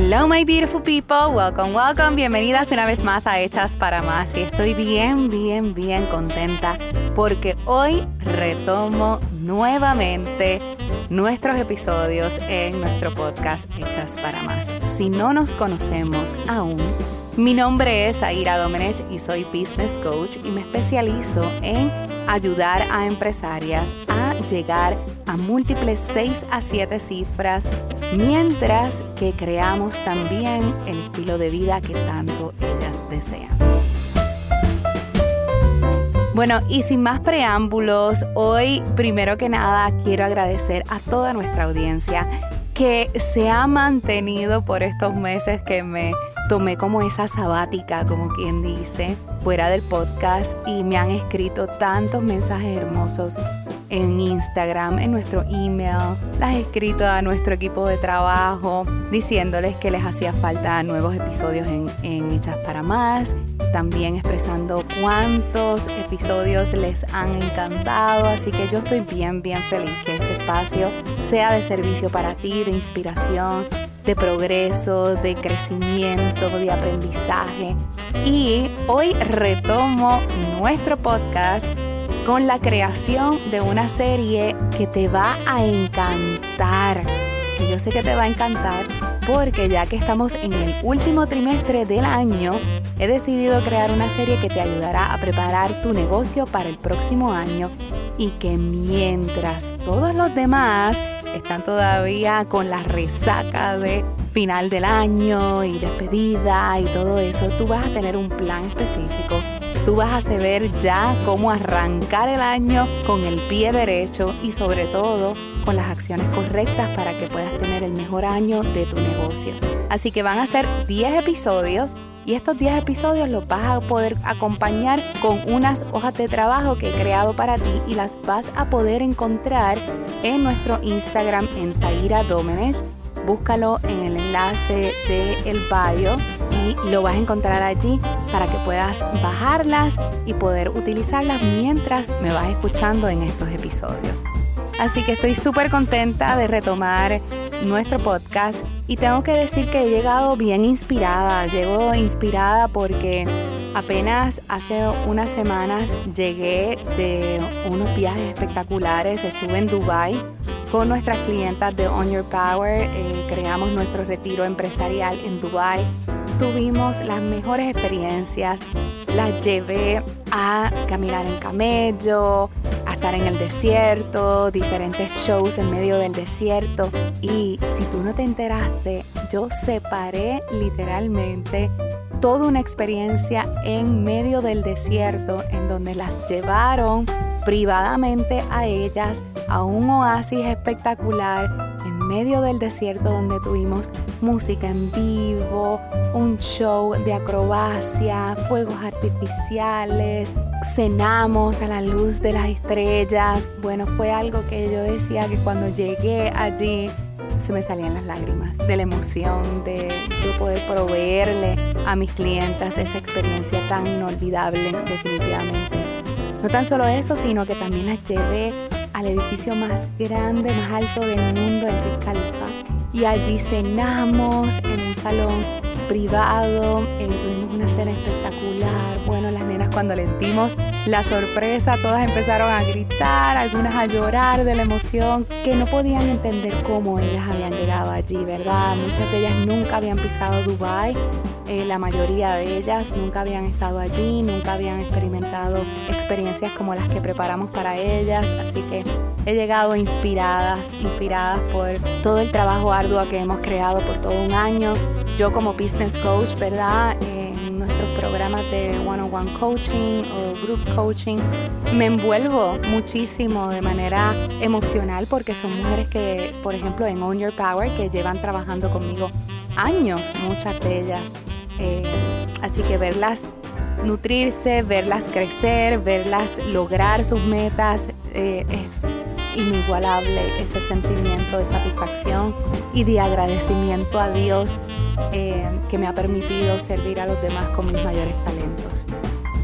Hello my beautiful people, welcome, welcome, bienvenidas una vez más a Hechas para Más. Y estoy bien, bien, bien contenta porque hoy retomo nuevamente nuestros episodios en nuestro podcast Hechas para Más. Si no nos conocemos aún, mi nombre es Aira Domenech y soy business coach y me especializo en ayudar a empresarias a llegar a múltiples 6 a 7 cifras, mientras que creamos también el estilo de vida que tanto ellas desean. Bueno, y sin más preámbulos, hoy primero que nada quiero agradecer a toda nuestra audiencia que se ha mantenido por estos meses que me tomé como esa sabática, como quien dice, fuera del podcast y me han escrito tantos mensajes hermosos en Instagram, en nuestro email, las he escrito a nuestro equipo de trabajo diciéndoles que les hacía falta nuevos episodios en, en Hechas para Más, también expresando cuántos episodios les han encantado, así que yo estoy bien, bien feliz que este espacio sea de servicio para ti, de inspiración, de progreso, de crecimiento, de aprendizaje. Y hoy retomo nuestro podcast con la creación de una serie que te va a encantar, que yo sé que te va a encantar porque ya que estamos en el último trimestre del año, he decidido crear una serie que te ayudará a preparar tu negocio para el próximo año y que mientras todos los demás están todavía con la resaca de final del año y despedida y todo eso, tú vas a tener un plan específico tú vas a saber ya cómo arrancar el año con el pie derecho y sobre todo con las acciones correctas para que puedas tener el mejor año de tu negocio. Así que van a ser 10 episodios y estos 10 episodios los vas a poder acompañar con unas hojas de trabajo que he creado para ti y las vas a poder encontrar en nuestro Instagram en Zaira Domenech búscalo en el enlace de el bio lo vas a encontrar allí para que puedas bajarlas y poder utilizarlas mientras me vas escuchando en estos episodios. Así que estoy súper contenta de retomar nuestro podcast y tengo que decir que he llegado bien inspirada. Llego inspirada porque apenas hace unas semanas llegué de unos viajes espectaculares. Estuve en Dubai con nuestras clientas de On Your Power. Eh, creamos nuestro retiro empresarial en Dubai. Tuvimos las mejores experiencias. Las llevé a caminar en camello, a estar en el desierto, diferentes shows en medio del desierto. Y si tú no te enteraste, yo separé literalmente toda una experiencia en medio del desierto en donde las llevaron privadamente a ellas a un oasis espectacular en medio del desierto donde tuvimos música en vivo, un show de acrobacia, fuegos artificiales, cenamos a la luz de las estrellas. Bueno, fue algo que yo decía que cuando llegué allí se me salían las lágrimas de la emoción de, poder proveerle a mis clientas esa experiencia tan inolvidable definitivamente. No tan solo eso, sino que también las llevé al edificio más grande, más alto del mundo, el Khalifa. Y allí cenamos en un salón privado, eh, tuvimos una cena espectacular. Bueno, las nenas cuando les dimos la sorpresa, todas empezaron a gritar, algunas a llorar de la emoción, que no podían entender cómo ellas habían llegado allí, ¿verdad? Muchas de ellas nunca habían pisado Dubai, eh, la mayoría de ellas nunca habían estado allí, nunca habían experimentado experiencias como las que preparamos para ellas, así que he llegado inspiradas, inspiradas por todo el trabajo arduo que hemos creado por todo un año. Yo como business coach, ¿verdad? Nuestros programas de one-on-one coaching o group coaching, me envuelvo muchísimo de manera emocional porque son mujeres que, por ejemplo, en Own Your Power, que llevan trabajando conmigo años, muchas de ellas. Eh, así que verlas nutrirse, verlas crecer, verlas lograr sus metas, eh, es inigualable ese sentimiento de satisfacción y de agradecimiento a Dios eh, que me ha permitido servir a los demás con mis mayores talentos.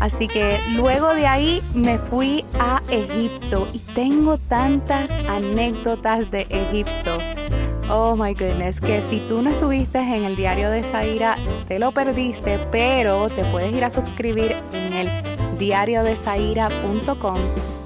Así que luego de ahí me fui a Egipto y tengo tantas anécdotas de Egipto Oh my goodness, que si tú no estuviste en el diario de Zaira, te lo perdiste, pero te puedes ir a suscribir en el diariodesaira.com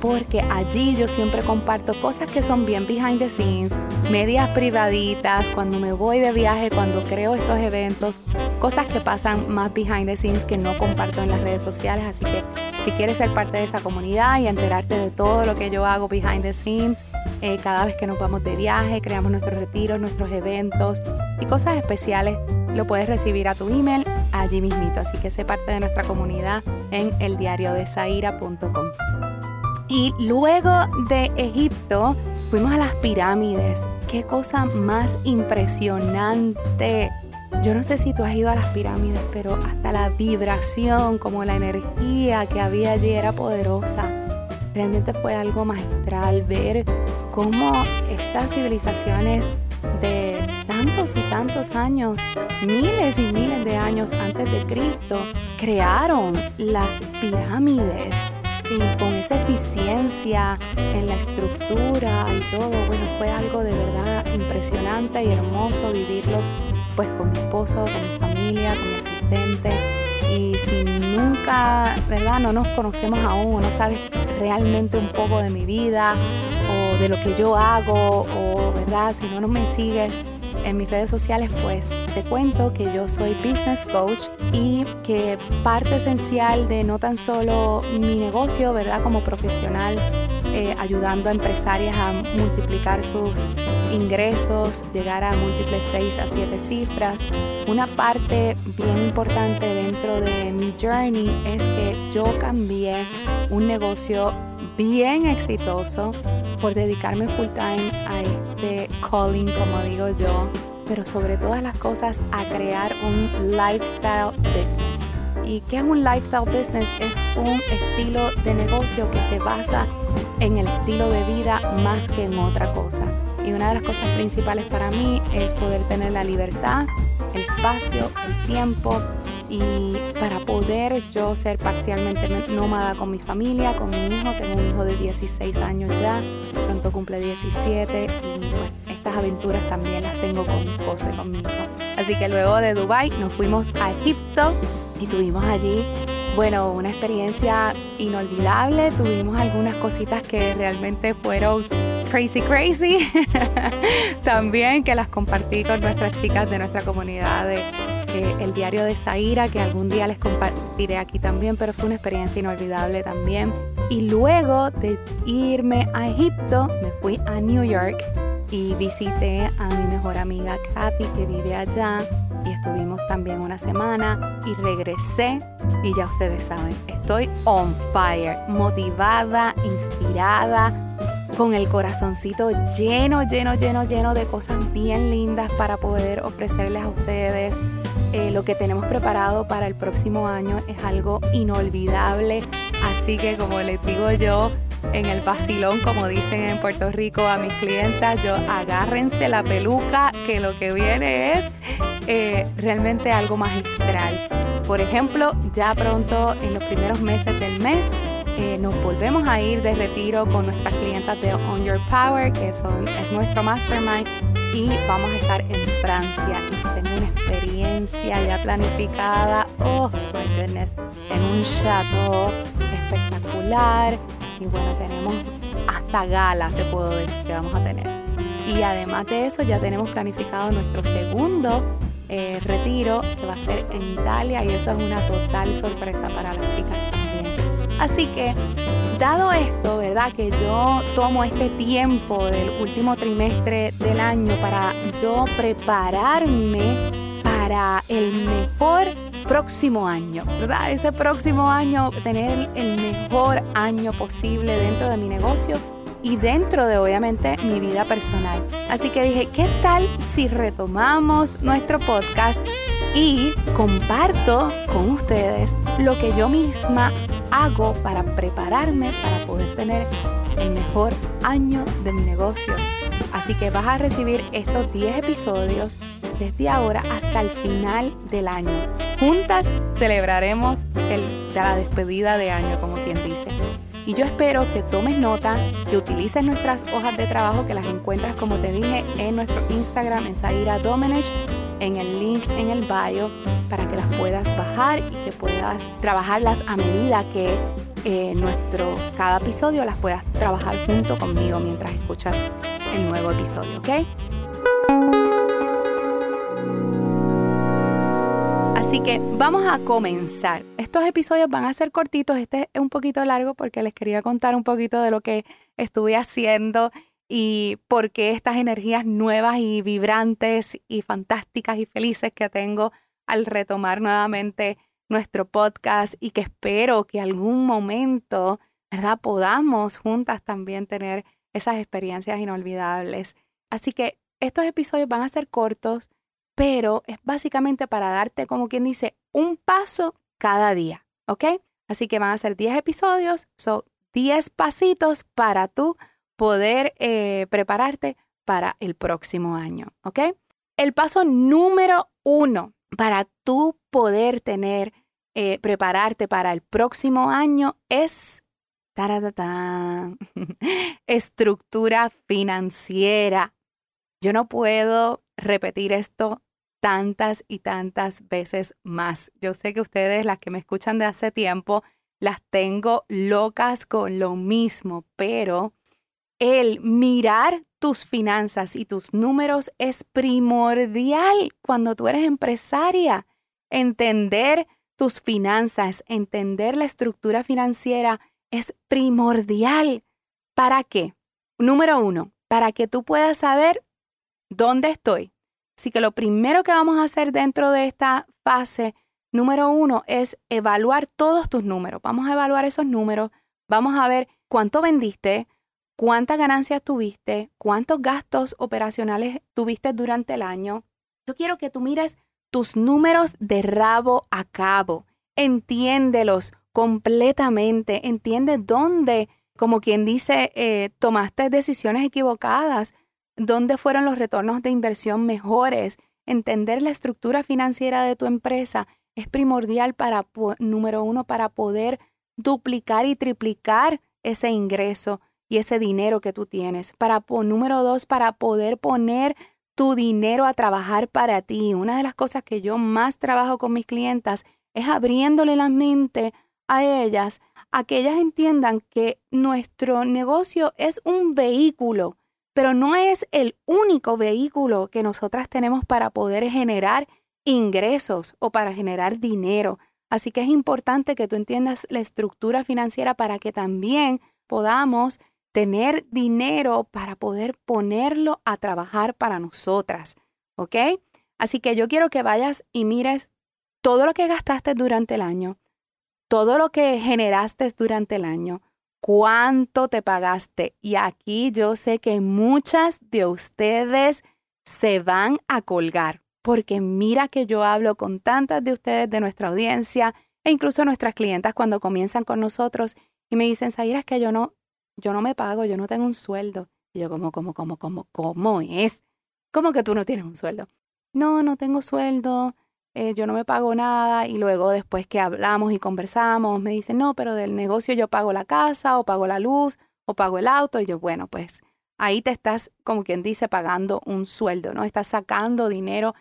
porque allí yo siempre comparto cosas que son bien behind the scenes, medias privaditas, cuando me voy de viaje, cuando creo estos eventos, cosas que pasan más behind the scenes que no comparto en las redes sociales. Así que si quieres ser parte de esa comunidad y enterarte de todo lo que yo hago behind the scenes, eh, cada vez que nos vamos de viaje, creamos nuestros retiros, nuestros eventos y cosas especiales, lo puedes recibir a tu email allí mismito. Así que sé parte de nuestra comunidad en eldiariodesaira.com. Y luego de Egipto fuimos a las pirámides. Qué cosa más impresionante. Yo no sé si tú has ido a las pirámides, pero hasta la vibración, como la energía que había allí era poderosa. Realmente fue algo magistral ver cómo estas civilizaciones de tantos y tantos años, miles y miles de años antes de Cristo, crearon las pirámides y con esa eficiencia en la estructura y todo, bueno, fue algo de verdad impresionante y hermoso vivirlo pues con mi esposo, con mi familia, con mi asistente. Y si nunca, ¿verdad? No nos conocemos aún, no sabes realmente un poco de mi vida o de lo que yo hago o, ¿verdad? Si no, no me sigues en mis redes sociales, pues te cuento que yo soy business coach y que parte esencial de no tan solo mi negocio, ¿verdad? Como profesional, eh, ayudando a empresarias a multiplicar sus ingresos, llegar a múltiples 6 a 7 cifras. Una parte bien importante dentro de mi journey es que yo cambié un negocio bien exitoso por dedicarme full time a este calling, como digo yo, pero sobre todas las cosas a crear un lifestyle business. ¿Y qué es un lifestyle business? Es un estilo de negocio que se basa en el estilo de vida más que en otra cosa. Y una de las cosas principales para mí es poder tener la libertad, el espacio, el tiempo y para poder yo ser parcialmente nómada con mi familia, con mi hijo, tengo un hijo de 16 años ya, cumple 17 y pues estas aventuras también las tengo con mi esposo y con mi hijo. Así que luego de Dubai nos fuimos a Egipto y tuvimos allí bueno, una experiencia inolvidable. Tuvimos algunas cositas que realmente fueron crazy, crazy. También que las compartí con nuestras chicas de nuestra comunidad el diario de Zaira, que algún día les compartiré aquí también, pero fue una experiencia inolvidable también. Y luego de irme a Egipto, me fui a New York y visité a mi mejor amiga Katy, que vive allá, y estuvimos también una semana y regresé y ya ustedes saben, estoy on fire, motivada, inspirada, con el corazoncito lleno, lleno, lleno, lleno de cosas bien lindas para poder ofrecerles a ustedes eh, lo que tenemos preparado para el próximo año es algo inolvidable. Así que como les digo yo, en el vacilón, como dicen en Puerto Rico a mis clientas, yo agárrense la peluca, que lo que viene es eh, realmente algo magistral. Por ejemplo, ya pronto en los primeros meses del mes eh, nos volvemos a ir de retiro con nuestras clientas de On Your Power, que son, es nuestro mastermind, y vamos a estar en Francia. tengo una experiencia ya planificada, oh my goodness, en un chateau espectacular. Y bueno, tenemos hasta galas, te puedo decir, que vamos a tener. Y además de eso, ya tenemos planificado nuestro segundo eh, retiro, que va a ser en Italia, y eso es una total sorpresa para las chicas Así que, dado esto, ¿verdad? Que yo tomo este tiempo del último trimestre del año para yo prepararme para el mejor próximo año, ¿verdad? Ese próximo año, tener el mejor año posible dentro de mi negocio y dentro de obviamente mi vida personal. Así que dije, ¿qué tal si retomamos nuestro podcast y comparto con ustedes lo que yo misma hago para prepararme para poder tener el mejor año de mi negocio. Así que vas a recibir estos 10 episodios desde ahora hasta el final del año. Juntas celebraremos el, la despedida de año, como quien dice. Y yo espero que tomes nota, que utilices nuestras hojas de trabajo, que las encuentras, como te dije, en nuestro Instagram, en Zaira Domenech, en el link en el bio, para que las puedas bajar y que puedas trabajarlas a medida que eh, nuestro cada episodio las puedas trabajar junto conmigo mientras escuchas el nuevo episodio, ¿ok? Así que vamos a comenzar. Estos episodios van a ser cortitos, este es un poquito largo porque les quería contar un poquito de lo que estuve haciendo y por qué estas energías nuevas y vibrantes y fantásticas y felices que tengo al retomar nuevamente nuestro podcast y que espero que algún momento, ¿verdad? Podamos juntas también tener esas experiencias inolvidables. Así que estos episodios van a ser cortos, pero es básicamente para darte, como quien dice, un paso cada día, ¿ok? Así que van a ser 10 episodios, son 10 pasitos para tú poder eh, prepararte para el próximo año, ¿ok? El paso número uno para tú poder tener, eh, prepararte para el próximo año es estructura financiera. Yo no puedo repetir esto tantas y tantas veces más. Yo sé que ustedes, las que me escuchan de hace tiempo, las tengo locas con lo mismo, pero el mirar tus finanzas y tus números es primordial cuando tú eres empresaria. Entender tus finanzas, entender la estructura financiera es primordial. ¿Para qué? Número uno, para que tú puedas saber dónde estoy, Así que lo primero que vamos a hacer dentro de esta fase número uno es evaluar todos tus números. Vamos a evaluar esos números. Vamos a ver cuánto vendiste, cuántas ganancias tuviste, cuántos gastos operacionales tuviste durante el año. Yo quiero que tú mires tus números de rabo a cabo. Entiéndelos completamente. Entiende dónde, como quien dice, eh, tomaste decisiones equivocadas dónde fueron los retornos de inversión mejores. Entender la estructura financiera de tu empresa es primordial para, número uno, para poder duplicar y triplicar ese ingreso y ese dinero que tú tienes. Para, número dos, para poder poner tu dinero a trabajar para ti. Una de las cosas que yo más trabajo con mis clientas es abriéndole la mente a ellas, a que ellas entiendan que nuestro negocio es un vehículo pero no es el único vehículo que nosotras tenemos para poder generar ingresos o para generar dinero. Así que es importante que tú entiendas la estructura financiera para que también podamos tener dinero para poder ponerlo a trabajar para nosotras. ¿Ok? Así que yo quiero que vayas y mires todo lo que gastaste durante el año, todo lo que generaste durante el año, cuánto te pagaste. Y aquí yo sé que muchas de ustedes se van a colgar, porque mira que yo hablo con tantas de ustedes de nuestra audiencia e incluso nuestras clientas cuando comienzan con nosotros y me dicen, Zaira, es que yo no, yo no me pago, yo no tengo un sueldo. Y yo como, como, como, como, ¿cómo es? ¿Cómo que tú no tienes un sueldo? No, no tengo sueldo, eh, yo no me pago nada y luego después que hablamos y conversamos me dicen, no, pero del negocio yo pago la casa o pago la luz o pago el auto y yo, bueno, pues ahí te estás, como quien dice, pagando un sueldo, ¿no? Estás sacando dinero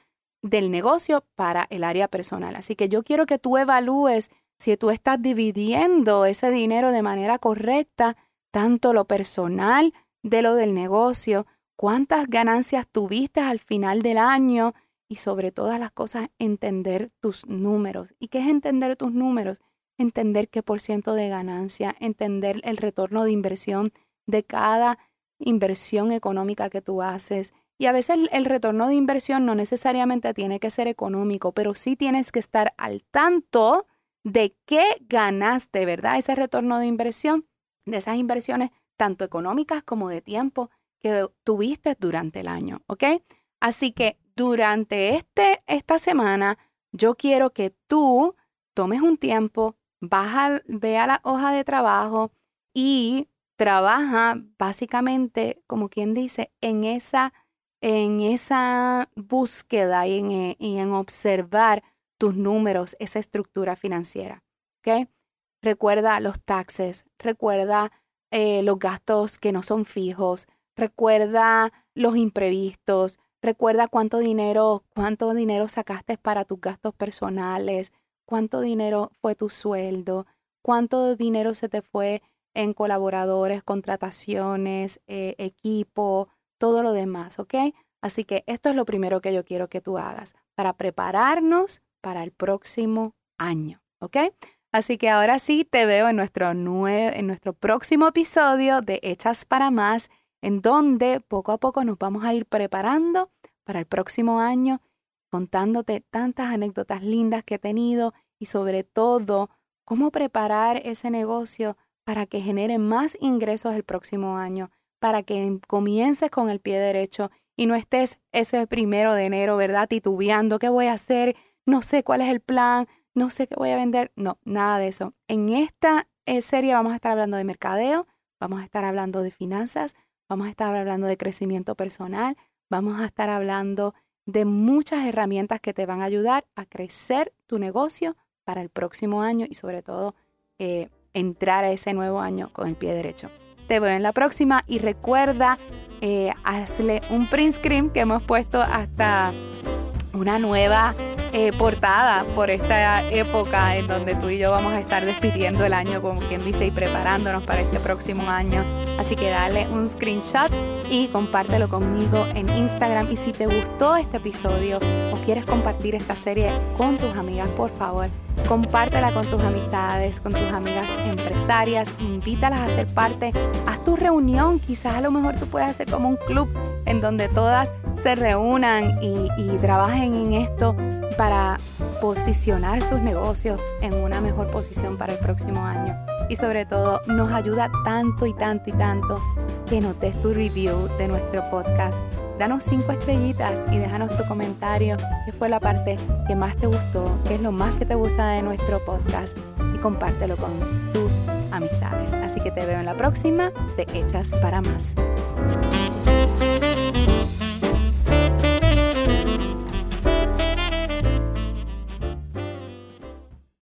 del negocio para el área personal. Así que yo quiero que tú evalúes si tú estás dividiendo ese dinero de manera correcta, tanto lo personal de lo del negocio, cuántas ganancias tuviste al final del año, y sobre todas las cosas entender tus números. ¿Y qué es entender tus números? Entender qué por ciento de ganancia, entender el retorno de inversión de cada inversión económica que tú haces. Y a veces el retorno de inversión no necesariamente tiene que ser económico, pero sí tienes que estar al tanto de qué ganaste, ¿verdad? Ese retorno de inversión, de esas inversiones tanto económicas como de tiempo que tuviste durante el año, ¿ok? Así que durante este, esta semana, yo quiero que tú tomes un tiempo, baja, vea la hoja de trabajo y trabaja básicamente, como quien dice, en esa, en esa búsqueda y en, en observar tus números, esa estructura financiera. ¿okay? Recuerda los taxes, recuerda eh, los gastos que no son fijos, recuerda los imprevistos, recuerda cuánto dinero, cuánto dinero sacaste para tus gastos personales, cuánto dinero fue tu sueldo, cuánto dinero se te fue en colaboradores, contrataciones, eh, equipo, todo lo demás, ¿ok? Así que esto es lo primero que yo quiero que tú hagas para prepararnos para el próximo año, ¿ok? Así que ahora sí te veo en nuestro, en nuestro próximo episodio de Hechas para Más, en donde poco a poco nos vamos a ir preparando para el próximo año, contándote tantas anécdotas lindas que he tenido y sobre todo cómo preparar ese negocio para que genere más ingresos el próximo año, para que comiences con el pie derecho y no estés ese primero de enero, ¿verdad? Titubeando, ¿qué voy a hacer? No sé cuál es el plan, no sé qué voy a vender. No, nada de eso. En esta eh, serie vamos a estar hablando de mercadeo, vamos a estar hablando de finanzas, vamos a estar hablando de crecimiento personal, vamos a estar hablando de muchas herramientas que te van a ayudar a crecer tu negocio para el próximo año y sobre todo eh, entrar a ese nuevo año con el pie derecho. Te veo en la próxima y recuerda, eh, hazle un print screen que hemos puesto hasta una nueva eh, portada por esta época en donde tú y yo vamos a estar despidiendo el año, como quien dice, y preparándonos para ese próximo año. Así que dale un screenshot y compártelo conmigo en Instagram. Y si te gustó este episodio o quieres compartir esta serie con tus amigas, por favor, compártela con tus amistades, con tus amigas empresarias, invítalas a ser parte, haz tu reunión, quizás a lo mejor tú puedes hacer como un club en donde todas se reúnan y, y trabajen en esto para posicionar sus negocios en una mejor posición para el próximo año. Y sobre todo nos ayuda tanto y tanto y tanto que nos des tu review de nuestro podcast. Danos cinco estrellitas y déjanos tu comentario, qué fue la parte que más te gustó, qué es lo más que te gusta de nuestro podcast y compártelo con tus amistades. Así que te veo en la próxima de Hechas para Más.